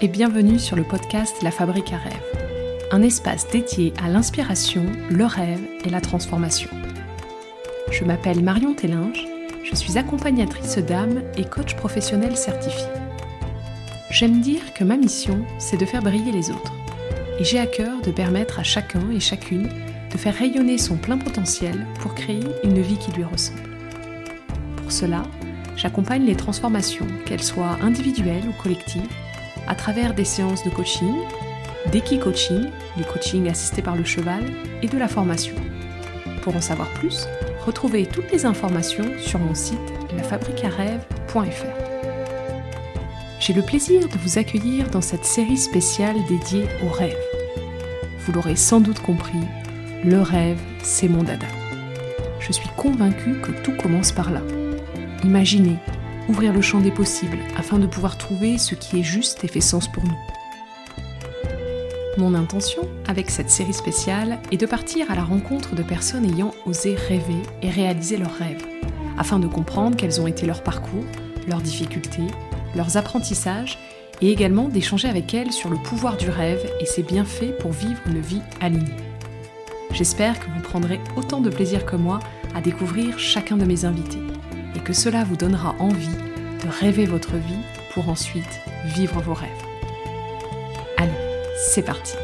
et bienvenue sur le podcast La Fabrique à rêve, un espace dédié à l'inspiration, le rêve et la transformation. Je m'appelle Marion Tellinge, je suis accompagnatrice d'âme et coach professionnel certifié. J'aime dire que ma mission, c'est de faire briller les autres, et j'ai à cœur de permettre à chacun et chacune de faire rayonner son plein potentiel pour créer une vie qui lui ressemble. Pour cela, j'accompagne les transformations, qu'elles soient individuelles ou collectives, à travers des séances de coaching, d'équi-coaching, du coaching assisté par le cheval, et de la formation. Pour en savoir plus, retrouvez toutes les informations sur mon site lafabriquearêve.fr. J'ai le plaisir de vous accueillir dans cette série spéciale dédiée aux rêves. Vous l'aurez sans doute compris, le rêve, c'est mon dada. Je suis convaincue que tout commence par là. Imaginez, ouvrir le champ des possibles afin de pouvoir trouver ce qui est juste et fait sens pour nous. Mon intention avec cette série spéciale est de partir à la rencontre de personnes ayant osé rêver et réaliser leurs rêves, afin de comprendre quels ont été leurs parcours, leurs difficultés, leurs apprentissages, et également d'échanger avec elles sur le pouvoir du rêve et ses bienfaits pour vivre une vie alignée. J'espère que vous prendrez autant de plaisir que moi à découvrir chacun de mes invités et que cela vous donnera envie de rêver votre vie pour ensuite vivre vos rêves. Allez, c'est parti